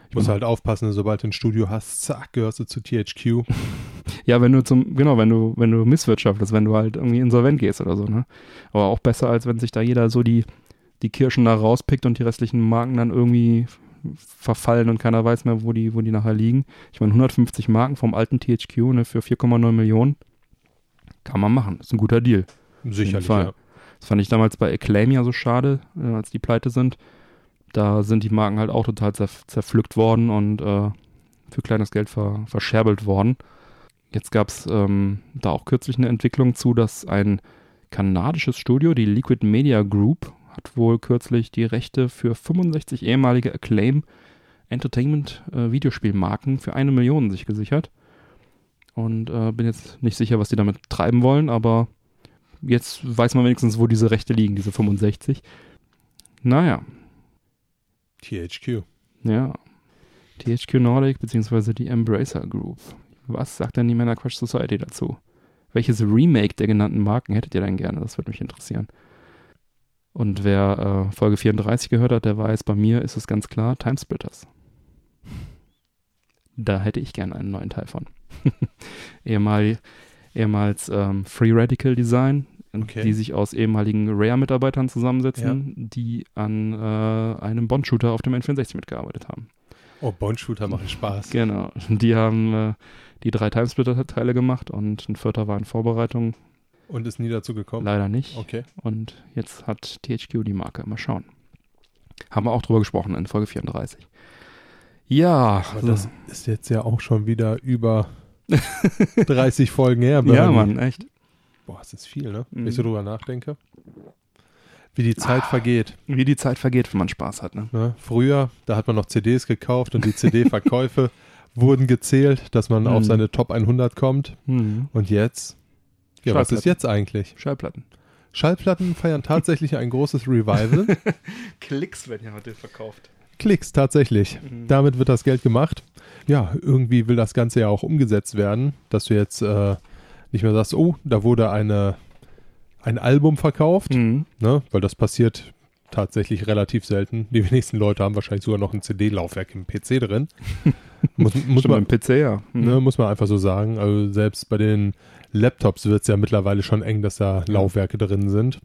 Ich muss halt aufpassen, sobald du ein Studio hast, zack, gehörst du zu THQ. Ja, wenn du zum, genau, wenn du, wenn du misswirtschaftest, wenn du halt irgendwie insolvent gehst oder so, ne? Aber auch besser, als wenn sich da jeder so die, die Kirschen da rauspickt und die restlichen Marken dann irgendwie verfallen und keiner weiß mehr, wo die, wo die nachher liegen. Ich meine, 150 Marken vom alten THQ ne, für 4,9 Millionen kann man machen. Ist ein guter Deal. Sicherlich, Fall. ja. Das fand ich damals bei Acclaim ja so schade, äh, als die pleite sind. Da sind die Marken halt auch total zerf zerpflückt worden und äh, für kleines Geld ver verscherbelt worden. Jetzt gab es ähm, da auch kürzlich eine Entwicklung zu, dass ein kanadisches Studio, die Liquid Media Group, hat wohl kürzlich die Rechte für 65 ehemalige Acclaim Entertainment äh, Videospielmarken für eine Million sich gesichert. Und äh, bin jetzt nicht sicher, was die damit treiben wollen, aber jetzt weiß man wenigstens, wo diese Rechte liegen, diese 65. Naja, THQ. ja. THQ Nordic beziehungsweise die Embracer Group. Was sagt denn die Männer Crush Society dazu? Welches Remake der genannten Marken hättet ihr denn gerne? Das würde mich interessieren. Und wer äh, Folge 34 gehört hat, der weiß, bei mir ist es ganz klar Timesplitters. Da hätte ich gerne einen neuen Teil von. Ehemal, ehemals ähm, Free Radical Design, Okay. die sich aus ehemaligen Rare-Mitarbeitern zusammensetzen, die an äh, einem Bond-Shooter auf dem N64 mitgearbeitet haben. Oh, Bone-Shooter machen Spaß. Genau. Die haben äh, die drei Timesplitter-Teile gemacht und ein vierter war in Vorbereitung. Und ist nie dazu gekommen. Leider nicht. Okay. Und jetzt hat THQ die Marke. Mal schauen. Haben wir auch drüber gesprochen in Folge 34. Ja, Aber das ist jetzt ja auch schon wieder über 30 Folgen her. ja. Mann, echt. Boah, das ist viel, ne? Mhm. Wenn ich so drüber nachdenke. Wie die Zeit vergeht. Wie die Zeit vergeht, wenn man Spaß hat. Ne? Ne? Früher, da hat man noch CDs gekauft und die CD-Verkäufe wurden gezählt, dass man Mhm. auf seine Top 100 kommt. Hm. Und jetzt? Ja, was ist jetzt eigentlich? Schallplatten. Schallplatten feiern tatsächlich ein großes Revival. Klicks werden ja heute verkauft. Klicks, tatsächlich. Mhm. Damit wird das Geld gemacht. Ja, irgendwie will das Ganze ja auch umgesetzt werden, dass du jetzt äh, nicht mehr sagst, oh, da wurde eine, ein Album verkauft, Mhm. ne? weil das passiert tatsächlich relativ selten. Die wenigsten Leute haben wahrscheinlich sogar noch ein CD-Laufwerk im PC drin. muss, muss, man, im PC, ja. Mhm. ne, muss man einfach so sagen. Also selbst bei den Laptops wird es ja mittlerweile schon eng, dass da Laufwerke drin sind.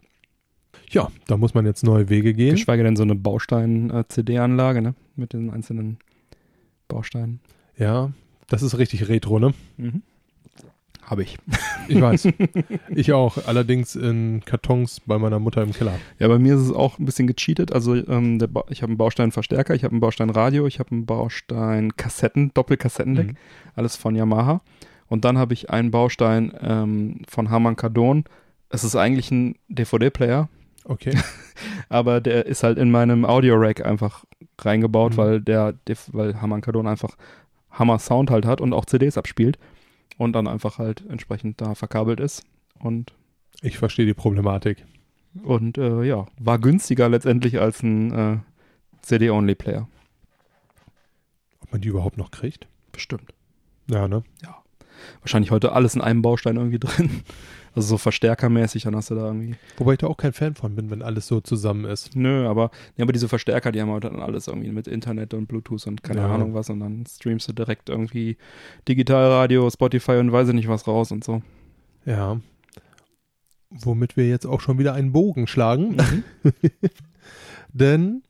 Ja, da muss man jetzt neue Wege gehen. Geschweige denn so eine Baustein-CD-Anlage, ne? Mit den einzelnen Bausteinen. Ja, das ist richtig retro, ne? Mhm. Habe ich. Ich weiß. ich auch. Allerdings in Kartons bei meiner Mutter im Keller. Ja, bei mir ist es auch ein bisschen gecheatet. Also ähm, ich habe einen Baustein-Verstärker, ich habe einen Baustein-Radio, ich habe einen Baustein-Kassetten, Doppelkassettendeck, Mhm. alles von Yamaha. Und dann habe ich einen Baustein ähm, von Harman Kardon. Es ist eigentlich ein DVD-Player, Okay. aber der ist halt in meinem Audio-Rack einfach reingebaut, Mhm. weil der, weil Harman Kardon einfach Hammer Sound halt hat und auch CDs abspielt und dann einfach halt entsprechend da verkabelt ist. Und Ich verstehe die Problematik. Und äh, ja, war günstiger letztendlich als ein äh, CD-Only-Player. Ob man die überhaupt noch kriegt? Bestimmt. Ja, ne? Wahrscheinlich heute alles in einem Baustein irgendwie drin. Also so verstärkermäßig, dann hast du da irgendwie. Wobei ich da auch kein Fan von bin, wenn alles so zusammen ist. Nö, aber, nee, aber diese Verstärker, die haben heute dann alles irgendwie mit Internet und Bluetooth und keine Ja. Ahnung was. Und dann streamst du direkt irgendwie Digitalradio, Spotify und weiß ich nicht was raus und so. Ja. Womit wir jetzt auch schon wieder einen Bogen schlagen. Denn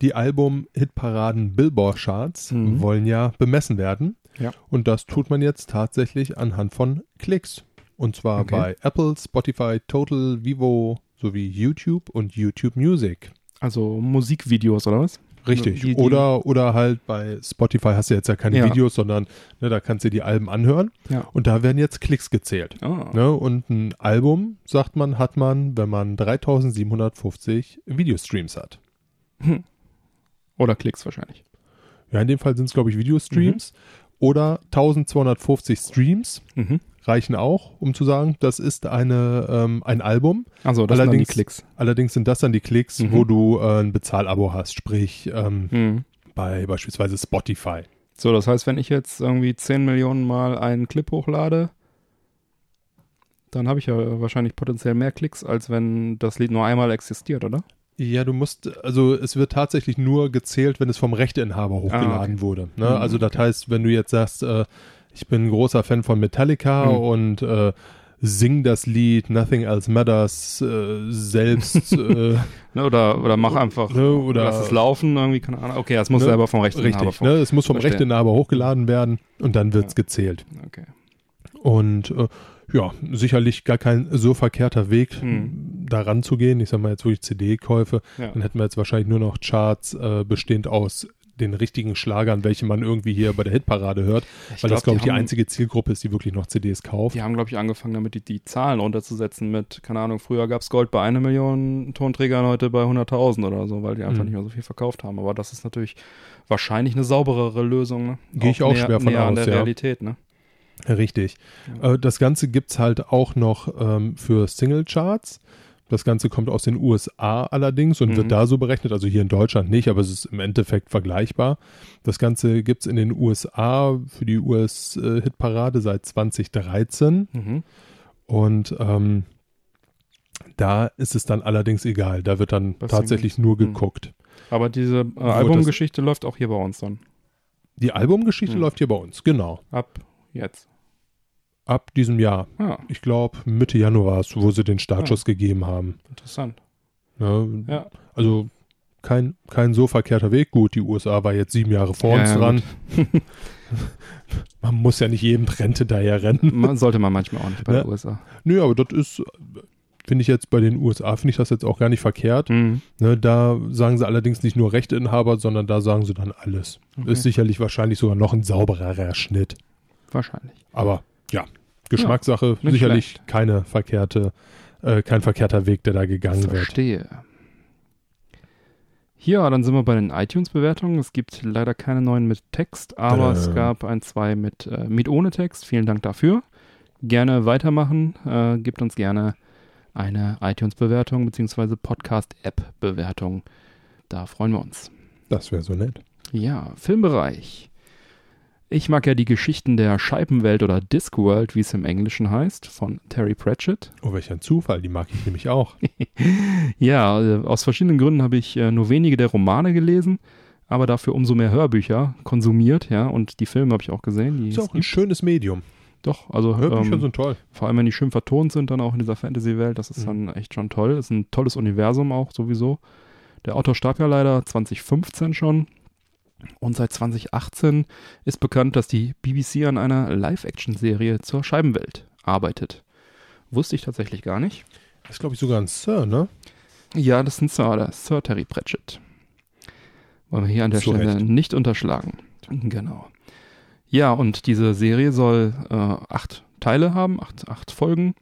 die Album-Hitparaden Billboard-Charts Mhm. wollen ja bemessen werden. Ja. Und das tut man jetzt tatsächlich anhand von Klicks. Und zwar Okay. bei Apple, Spotify, Total, Vivo sowie YouTube und YouTube Music. Also Musikvideos oder was? Richtig. Die- die- oder, oder halt bei Spotify hast du jetzt ja keine Ja. Videos, sondern ne, da kannst du die Alben anhören. Ja. Und da werden jetzt Klicks gezählt. Ah. Ne? Und ein Album, sagt man, hat man, wenn man 3750 Videostreams hat. Oder Klicks wahrscheinlich. Ja, in dem Fall sind es, glaube ich, Videostreams. Oder 1250 Streams Mhm. reichen auch, um zu sagen, das ist eine, ähm, ein Album. Also das sind dann die Allerdings- Klicks. Allerdings sind das dann die Klicks, Mhm. wo du äh, ein Bezahlabo hast, sprich ähm, Mhm. bei beispielsweise Spotify. So, das heißt, wenn ich jetzt irgendwie 10 Millionen Mal einen Clip hochlade, dann habe ich ja wahrscheinlich potenziell mehr Klicks, als wenn das Lied nur einmal existiert, oder? Ja, du musst, also es wird tatsächlich nur gezählt, wenn es vom Rechteinhaber hochgeladen Ah, okay. wurde. Ne? Mhm, also das okay. heißt, wenn du jetzt sagst, äh, ich bin ein großer Fan von Metallica Mhm. und äh, sing das Lied Nothing Else Matters äh, selbst. äh, Ne, oder, oder mach einfach, Ne, oder- lass es laufen, irgendwie, keine Ahnung. Okay, das muss Ne, selber vom Rechteinhaber richtig, ne? Es muss vom Verstehe. Rechteinhaber hochgeladen werden und dann wird's Ja. gezählt. Okay. Und äh, ja, sicherlich gar kein so verkehrter Weg, Hm. da ranzugehen. Ich sag mal jetzt wirklich CD-Käufe. Ja. Dann hätten wir jetzt wahrscheinlich nur noch Charts äh, bestehend aus den richtigen Schlagern, welche man irgendwie hier bei der Hitparade hört, weil das, glaube ich, die haben- einzige Zielgruppe ist, die wirklich noch CDs kauft. Die haben, glaube ich, angefangen damit, die, die Zahlen runterzusetzen mit, keine Ahnung, früher gab's Gold bei einer Million Tonträgern, heute bei 100.000 oder so, weil die einfach Mhm. nicht mehr so viel verkauft haben. Aber das ist natürlich wahrscheinlich eine sauberere Lösung. Ne? Gehe ich auch schwer von näher an aus, der ja. Realität, ne? Richtig. Äh, das Ganze gibt's halt auch noch ähm, für Singlecharts. Das Ganze kommt aus den USA allerdings und Mhm. wird da so berechnet, also hier in Deutschland nicht, aber es ist im Endeffekt vergleichbar. Das Ganze gibt's in den USA für die US-Hitparade seit 2013 Mhm. und ähm, da ist es dann allerdings egal. Da wird dann Bei tatsächlich nur Mhm. geguckt. Aber diese äh, Albumgeschichte läuft auch hier bei uns dann. Die Albumgeschichte Mhm. läuft hier bei uns, genau. Ab jetzt. Ab diesem Jahr. Ah, Ich glaube Mitte Januar wo sie den Startschuss gegeben haben. interessant. Ne? Ja. Also kein, kein so verkehrter Weg. Gut, die USA war jetzt sieben Jahre vor Ja, uns ja, dran. Man muss ja nicht jedem Trend hinterher rennen. Man, sollte man manchmal auch nicht bei Ja. den USA. Nö, aber das ist, finde ich jetzt bei den USA, finde ich das jetzt auch gar nicht verkehrt. Mhm. Ne, da sagen sie allerdings nicht nur Rechteinhaber, sondern da sagen sie dann alles. Okay. Ist sicherlich wahrscheinlich sogar noch ein saubererer Schnitt. Wahrscheinlich. Aber ja, Geschmackssache, nicht sicherlich schlecht. keine verkehrte, äh, kein verkehrter Weg, der da gegangen wird. Verstehe. Ja, dann sind wir bei den iTunes-Bewertungen. Es gibt leider keine neuen mit Text, aber es Tada. gab ein, zwei mit, äh, mit ohne Text. Vielen Dank dafür. Gerne weitermachen. Äh, gebt uns gerne eine iTunes-Bewertung bzw. Podcast-App-Bewertung. Da freuen wir uns. Das wäre so nett. Ja, Filmbereich. Ich mag ja die Geschichten der Scheibenwelt oder Discworld, wie es im Englischen heißt, von Terry Pratchett. Oh, welch ein Zufall, die mag ich nämlich auch. Ja, äh, aus verschiedenen Gründen habe ich äh, nur wenige der Romane gelesen, aber dafür umso mehr Hörbücher konsumiert, ja, und die Filme habe ich auch gesehen. Die Ist auch ein schönes Medium. Doch, also Hörbücher ähm, sind toll. vor allem wenn die schön vertont sind, dann auch in dieser Fantasy-Welt, das ist Mhm. dann echt schon toll. Ist ein tolles Universum auch sowieso. Der Autor starb ja leider 2015 schon. Und seit 2018 ist bekannt, dass die BBC an einer Live-Action-Serie zur Scheibenwelt arbeitet. Wusste ich tatsächlich gar nicht. Das ist, glaube ich, sogar ein Sir, ne? Ja, das ist ein Sir, der Sir Terry Pratchett. Wollen wir hier an der Zu Stelle Recht. nicht unterschlagen. Genau. Ja, und diese Serie soll äh, acht Teile haben, acht, acht Folgen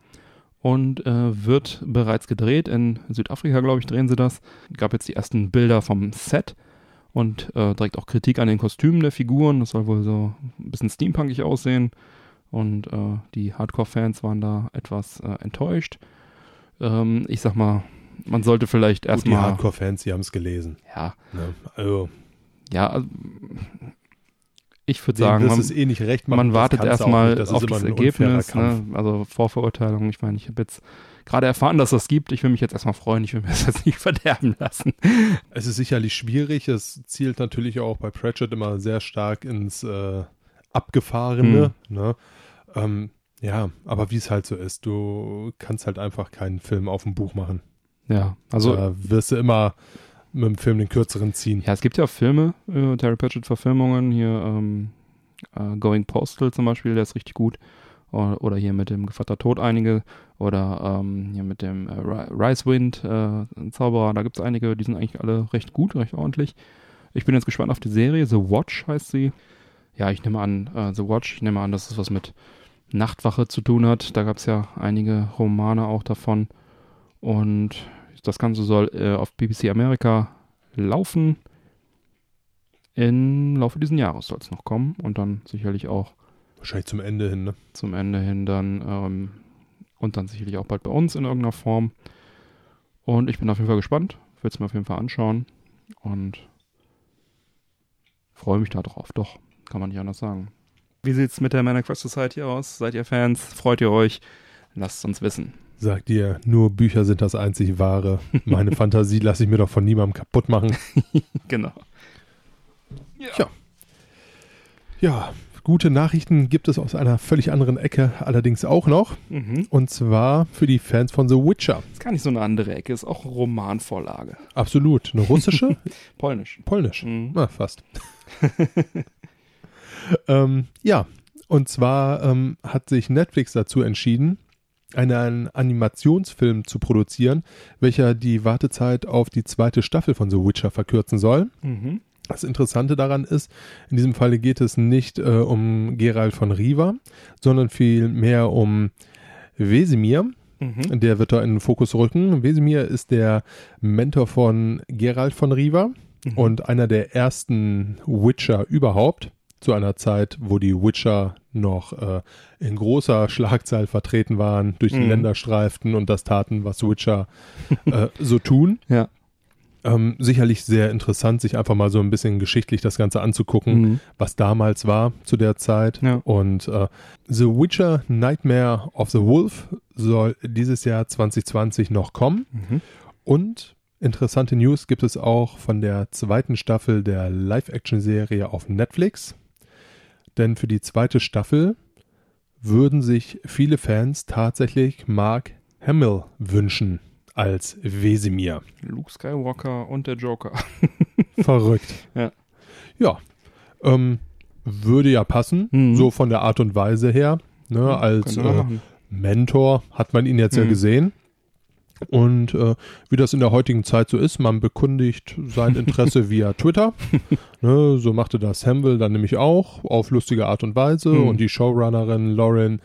und äh, wird bereits gedreht. In Südafrika, glaube ich, drehen sie das. Gab jetzt die ersten Bilder vom Set und äh, direkt auch Kritik an den Kostümen der Figuren. Das soll wohl so ein bisschen steampunkig aussehen. Und äh, die Hardcore-Fans waren da etwas äh, enttäuscht. Ähm, ich sag mal, man sollte vielleicht Gut, die erstmal. Hardcore-Fans, die haben es gelesen. Ja, Ne? Also, ja, also, ich würde sagen, man, eh nicht recht man das wartet erstmal auf das Ergebnis, ne? also Vorverurteilung. Ich meine, ich habe jetzt gerade erfahren, dass das gibt. Ich will mich jetzt erstmal freuen. Ich will mir das jetzt nicht verderben lassen. Es ist sicherlich schwierig. Es zielt natürlich auch bei Pratchett immer sehr stark ins äh, Abgefahrene. Hm. Ne? Ähm, ja, aber wie es halt so ist, du kannst halt einfach keinen Film auf dem Buch machen. Ja, also da wirst du immer mit dem Film den kürzeren ziehen. Ja, es gibt ja auch Filme, äh, Terry Pratchett-Verfilmungen, hier ähm, äh, Going Postal zum Beispiel, der ist richtig gut. Oder, hier mit dem Gevatter Tod einige. Oder ähm, hier mit dem äh, Ri- Ricewind, äh, Zauberer, da gibt es einige, die sind eigentlich alle recht gut, recht ordentlich. Ich bin jetzt gespannt auf die Serie, The Watch heißt sie. Ja, ich nehme an, äh, The Watch, ich nehme an, dass es was mit Nachtwache zu tun hat. Da gab es ja einige Romane auch davon. Und das Ganze soll äh, auf BBC Amerika laufen. Im Laufe dieses Jahres soll es noch kommen und dann sicherlich auch Wahrscheinlich zum Ende hin, ne? zum Ende hin dann ähm, und dann sicherlich auch bald bei uns in irgendeiner Form. Und ich bin auf jeden Fall gespannt, will es mir auf jeden Fall anschauen und freue mich darauf. Doch, kann man nicht anders sagen. Wie sieht's mit der Man Quest Society aus? Seid ihr Fans? Freut ihr euch? Lasst es uns wissen. Sagt ihr, nur Bücher sind das einzig wahre. Meine Fantasie lasse ich mir doch von niemandem kaputt machen. Genau. Ja, gute Nachrichten gibt es aus einer völlig anderen Ecke allerdings auch noch. Mhm. Und zwar für die Fans von The Witcher. Ist gar nicht so eine andere Ecke, ist auch eine Romanvorlage. Absolut. Eine russische? Polnisch. Polnisch. Mhm. Na, fast. ähm, ja, und zwar ähm, hat sich Netflix dazu entschieden, einen Animationsfilm zu produzieren, welcher die Wartezeit auf die zweite Staffel von The Witcher verkürzen soll. Mhm. Das Interessante daran ist, in diesem Falle geht es nicht äh, um Geralt von Riva, sondern vielmehr um Wesemir. Mhm. Der wird da in den Fokus rücken. Wesemir ist der Mentor von Geralt von Riva Mhm. und einer der ersten Witcher überhaupt. Zu einer Zeit, wo die Witcher noch äh, in großer Schlagzahl vertreten waren, durch die Mhm. Länder streiften und das taten, was Witcher äh, so tun. Ja. Ähm, sicherlich sehr interessant, sich einfach mal so ein bisschen geschichtlich das Ganze anzugucken, Mhm. was damals war zu der Zeit. Ja. Und äh, The Witcher Nightmare of the Wolf soll dieses Jahr 2020 noch kommen. Mhm. Und interessante News gibt es auch von der zweiten Staffel der Live-Action-Serie auf Netflix. Denn für die zweite Staffel würden sich viele Fans tatsächlich Mark Hamill wünschen als Wesemir. Luke Skywalker und der Joker. Verrückt. Ja. Ja. Ähm, würde ja passen, Mhm. so von der Art und Weise her. Ne, als äh. Mentor hat man ihn jetzt ja Mhm. gesehen. Und äh, wie das in der heutigen Zeit so ist, man bekundigt sein Interesse via Twitter. Ne, so machte das Hamwell dann nämlich auch auf lustige Art und Weise. Mhm. Und die Showrunnerin Lauren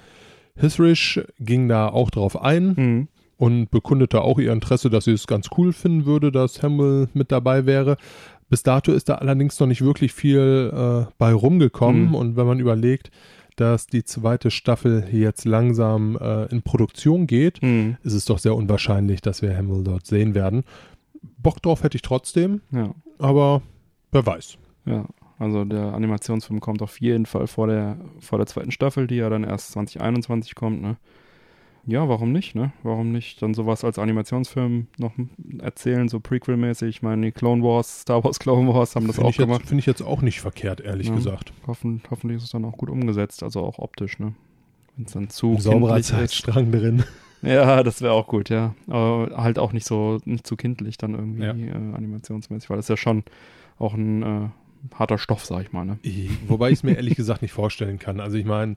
Hisrich ging da auch drauf ein Mhm. Und bekundete auch ihr Interesse, dass sie es ganz cool finden würde, dass Hamill mit dabei wäre. Bis dato ist da allerdings noch nicht wirklich viel äh, bei rumgekommen. Mhm. Und wenn man überlegt, dass die zweite Staffel jetzt langsam äh, in Produktion geht, Mhm. ist es doch sehr unwahrscheinlich, dass wir Hamill dort sehen werden. Bock drauf hätte ich trotzdem, Ja. aber wer weiß. Ja, also der Animationsfilm kommt auf jeden Fall vor der, vor der zweiten Staffel, die ja dann erst 2021 kommt, ne? Ja, warum nicht, ne? Warum nicht dann sowas als Animationsfilm noch erzählen, so Prequel-mäßig? Ich meine, die Clone Wars, Star Wars Clone Wars haben das Finde auch gemacht. finde ich jetzt auch nicht verkehrt, ehrlich Ja. gesagt. Hoffen, hoffentlich ist es dann auch gut umgesetzt, also auch optisch, ne? Wenn es dann zu Ein sauberer ist. Zeitstrang drin. Ja, das wäre auch gut, ja. Aber halt auch nicht so, nicht zu kindlich dann irgendwie Ja. äh, animationsmäßig, weil das ist ja schon auch ein äh, harter Stoff, sag ich mal, ne? Wobei ich es mir ehrlich gesagt nicht vorstellen kann. Also ich meine,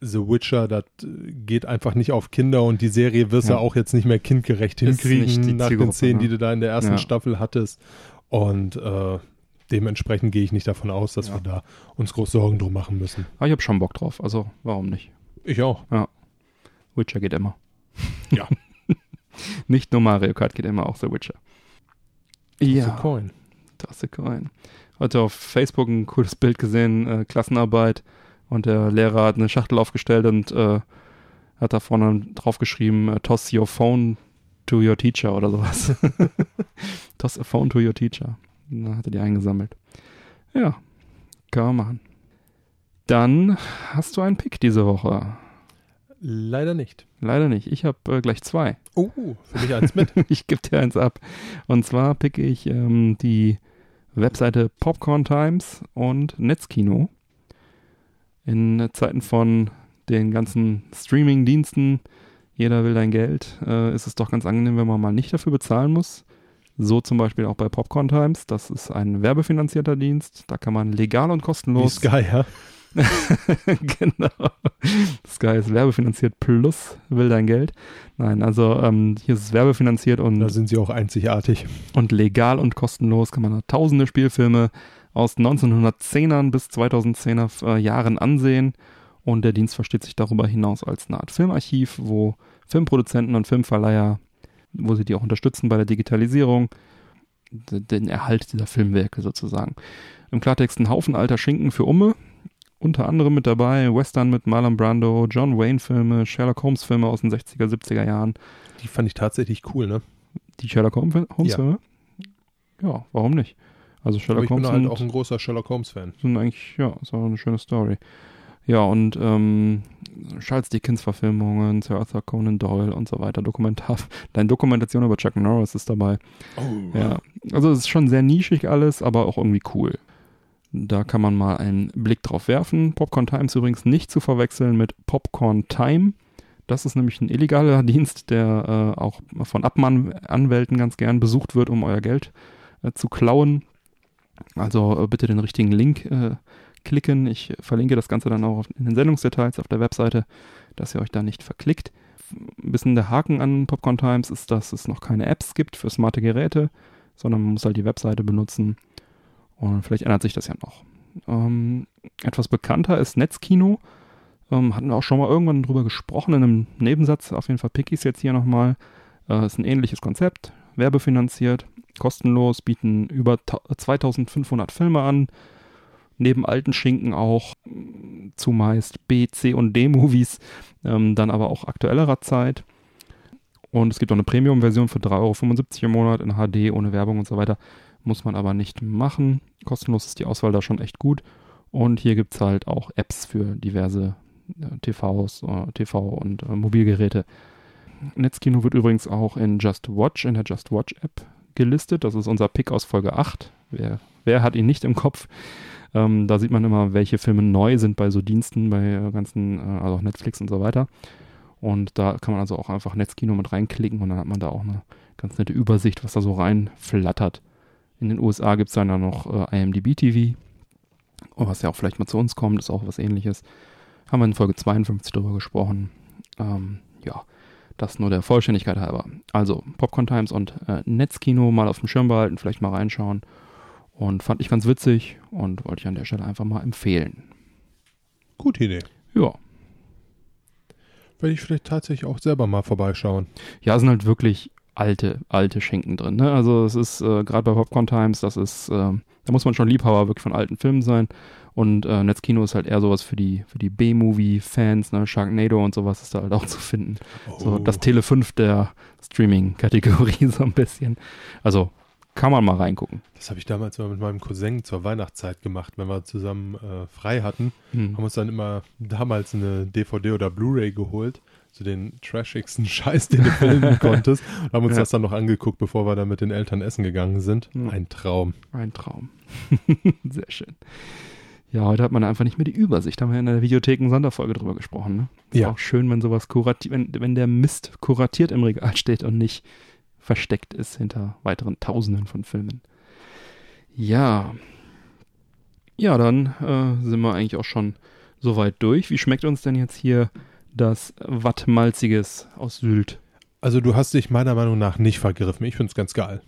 The Witcher, das äh, geht einfach nicht auf Kinder und die Serie wirst du Ja. auch jetzt nicht mehr kindgerecht hinkriegen nach den Szenen, ne? die du da in der ersten Ja. Staffel hattest. Und äh, dementsprechend gehe ich nicht davon aus, dass Ja. wir da uns groß Sorgen drum machen müssen. Aber ich habe schon Bock drauf, also warum nicht? Ich auch. Witcher geht immer. Ja. Nicht nur Mario Kart geht immer, auch The Witcher. Toss a Ja, Coin. Tasse Coin. Heute auf Facebook ein cooles Bild gesehen, äh, Klassenarbeit und der Lehrer hat eine Schachtel aufgestellt und äh, hat da vorne drauf geschrieben, äh, toss your phone to your teacher oder sowas. toss a phone to your teacher. Und Dann hat er die eingesammelt. Ja, kann man machen. Dann hast du einen Pick diese Woche. Leider nicht. Leider nicht. Ich habe äh, gleich zwei. Oh, für mich eins mit. ich gebe dir eins ab. Und zwar picke ich ähm, die Webseite Popcorn Times und Netzkino. In Zeiten von den ganzen Streaming-Diensten, jeder will dein Geld, äh, ist es doch ganz angenehm, wenn man mal nicht dafür bezahlen muss. So zum Beispiel auch bei Popcorn Times. Das ist ein werbefinanzierter Dienst. Da kann man legal und Wie kostenlos Sky, ja. genau. Sky ist werbefinanziert plus will dein Geld. Nein, also ähm, hier ist es werbefinanziert Da und, sind sie auch einzigartig. und legal und kostenlos kann man da tausende Spielfilme aus 1910ern bis 2010er äh, Jahren ansehen. Und der Dienst versteht sich darüber hinaus als eine Art Filmarchiv, wo Filmproduzenten und Filmverleiher, wo sie die auch unterstützen bei der Digitalisierung, den Erhalt dieser Filmwerke sozusagen. Im Klartext ein Haufen alter Schinken für Umme, unter anderem mit dabei Western mit Marlon Brando, John Wayne Filme, Sherlock Holmes Filme aus den 60er, 70er Jahren. Die fand ich tatsächlich cool, ne? Die Sherlock Holmes Holmes Ja. Ja, warum nicht? Also Sherlock ich bin Holmes halt sind, auch ein großer Sherlock Holmes-Fan. sind eigentlich, ja, ist auch eine schöne Story. Ja, und ähm, Charles Dickens Verfilmungen, Sir Arthur Conan Doyle und so weiter, Dokumentar, deine Dokumentation über Chuck Norris ist dabei. Oh. Ja, also es ist schon sehr nischig alles, aber auch irgendwie cool. Da kann man mal einen Blick drauf werfen. Popcorn Times übrigens nicht zu verwechseln mit Popcorn Time. Das ist nämlich ein illegaler Dienst, der äh, auch von Abmannanwälten ganz gern besucht wird, um euer Geld äh, zu klauen. Also äh, bitte den richtigen Link äh, klicken. Ich verlinke das Ganze dann auch in den Sendungsdetails auf der Webseite, dass ihr euch da nicht verklickt. Ein bisschen der Haken an Popcorn Times ist, dass es noch keine Apps gibt für smarte Geräte, sondern man muss halt die Webseite benutzen. Und vielleicht ändert sich das ja noch. Ähm, etwas bekannter ist Netzkino. Ähm, hatten wir auch schon mal irgendwann drüber gesprochen in einem Nebensatz. Auf jeden Fall Pickies jetzt hier nochmal. Äh, ist ein ähnliches Konzept, werbefinanziert, kostenlos, bieten über 2500 Filme an. Neben alten Schinken auch zumeist B, C und D-Movies, ähm, dann aber auch aktuellerer Zeit. Und es gibt auch eine Premium-Version für 3,75 Euro im Monat in HD ohne Werbung und so weiter. Muss man aber nicht machen. Kostenlos ist die Auswahl da schon echt gut. Und hier gibt es halt auch Apps für diverse äh, TVs, äh, TV und äh, Mobilgeräte. Netzkino wird übrigens auch in Just Watch, in der Just Watch App gelistet. Das ist unser Pick aus Folge 8. Wer, wer hat ihn nicht im Kopf? Ähm, da sieht man immer, welche Filme neu sind bei so Diensten, bei äh, ganzen, äh, also auch Netflix und so weiter. Und da kann man also auch einfach Netzkino mit reinklicken und dann hat man da auch eine ganz nette Übersicht, was da so reinflattert. In den USA gibt es dann ja noch äh, IMDb TV, was ja auch vielleicht mal zu uns kommt, ist auch was ähnliches. Haben wir in Folge 52 darüber gesprochen. Ähm, ja, das nur der Vollständigkeit halber. Also Popcorn Times und äh, Netzkino mal auf dem Schirm behalten, vielleicht mal reinschauen. Und fand ich ganz witzig und wollte ich an der Stelle einfach mal empfehlen. Gute Idee. Ja. Werde ich vielleicht tatsächlich auch selber mal vorbeischauen. Ja, sind halt wirklich alte, alte Schinken drin. Ne? Also es ist äh, gerade bei Popcorn Times, das ist, äh, da muss man schon Liebhaber wirklich von alten Filmen sein. Und äh, Netzkino ist halt eher sowas für die, für die B-Movie-Fans, ne? Sharknado und sowas ist da halt auch zu finden. Oh. So das Tele 5 der Streaming-Kategorie so ein bisschen. Also kann man mal reingucken. Das habe ich damals mal mit meinem Cousin zur Weihnachtszeit gemacht, wenn wir zusammen äh, frei hatten. Hm. Haben uns dann immer damals eine DVD oder Blu-ray geholt so den trashigsten Scheiß, den du filmen konntest. Und haben uns ja. das dann noch angeguckt, bevor wir dann mit den Eltern essen gegangen sind. Mhm. Ein Traum. Ein Traum. Sehr schön. Ja, heute hat man einfach nicht mehr die Übersicht. Haben wir in der Videotheken-Sonderfolge drüber gesprochen. Ne? Ist ja. auch schön, wenn sowas kuratiert, wenn, wenn der Mist kuratiert im Regal steht und nicht versteckt ist hinter weiteren Tausenden von Filmen. Ja. Ja, dann äh, sind wir eigentlich auch schon soweit durch. Wie schmeckt uns denn jetzt hier das Wattmalziges aus Sylt? Also du hast dich meiner Meinung nach nicht vergriffen. Ich finde es ganz geil.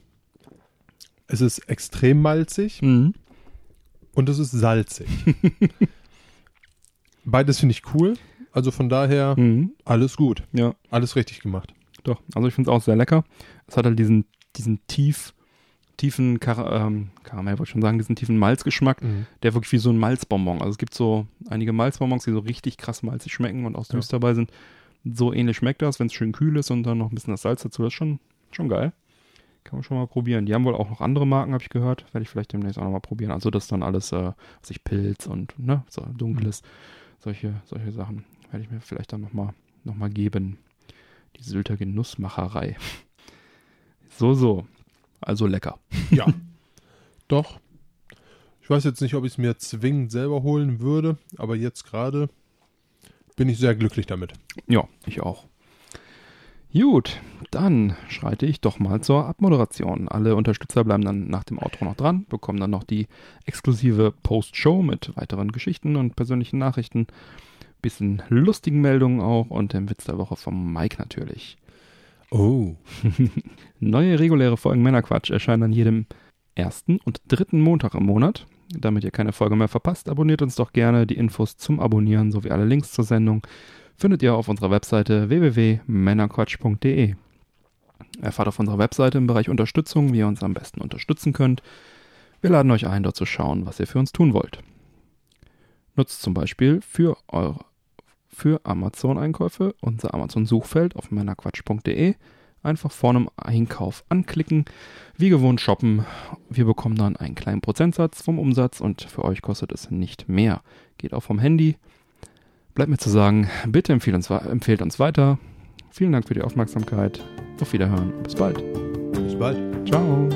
Es ist extrem malzig. Mhm. Und es ist salzig. Beides finde ich cool. Also von daher mhm. alles gut. Ja. Alles richtig gemacht. Doch, also ich finde es auch sehr lecker. Es hat halt diesen, diesen tief, tiefen Kar ähm, Karamell, wollte ich schon sagen, diesen tiefen Malzgeschmack, mhm. der wirklich wie so ein Malzbonbon. Also es gibt so einige Malzbonbons, die so richtig krass malzig schmecken und auch süß ja. dabei sind. So ähnlich schmeckt das, wenn es schön kühl ist und dann noch ein bisschen das Salz dazu. Das ist schon, schon geil. Kann man schon mal probieren. Die haben wohl auch noch andere Marken, habe ich gehört. Werde ich vielleicht demnächst auch noch mal probieren. Also das dann alles, äh, was ich Pilz und ne, so dunkles, mhm. solche, solche Sachen werde ich mir vielleicht dann noch mal, noch mal geben. Die Sylter Genussmacherei. So, so. Also lecker. Ja. Doch. Ich weiß jetzt nicht, ob ich es mir zwingend selber holen würde, aber jetzt gerade bin ich sehr glücklich damit. Ja, ich auch. Gut, dann schreite ich doch mal zur Abmoderation. Alle Unterstützer bleiben dann nach dem Outro noch dran, bekommen dann noch die exklusive Post-Show mit weiteren Geschichten und persönlichen Nachrichten, bisschen lustigen Meldungen auch und dem Witz der Woche vom Mike natürlich. Oh. Neue reguläre Folgen Männerquatsch erscheinen an jedem ersten und dritten Montag im Monat. Damit ihr keine Folge mehr verpasst, abonniert uns doch gerne. Die Infos zum Abonnieren sowie alle Links zur Sendung findet ihr auf unserer Webseite www.männerquatsch.de. Erfahrt auf unserer Webseite im Bereich Unterstützung, wie ihr uns am besten unterstützen könnt. Wir laden euch ein, dort zu schauen, was ihr für uns tun wollt. Nutzt zum Beispiel für eure für Amazon-Einkäufe unser Amazon-Suchfeld auf männerquatsch.de. Einfach vor einem Einkauf anklicken, wie gewohnt shoppen. Wir bekommen dann einen kleinen Prozentsatz vom Umsatz und für euch kostet es nicht mehr. Geht auch vom Handy, Bleibt mir zu sagen, bitte empfehlt uns, empfehlt uns weiter. Vielen Dank für die Aufmerksamkeit. Auf Wiederhören. Bis bald. Bis bald. Ciao.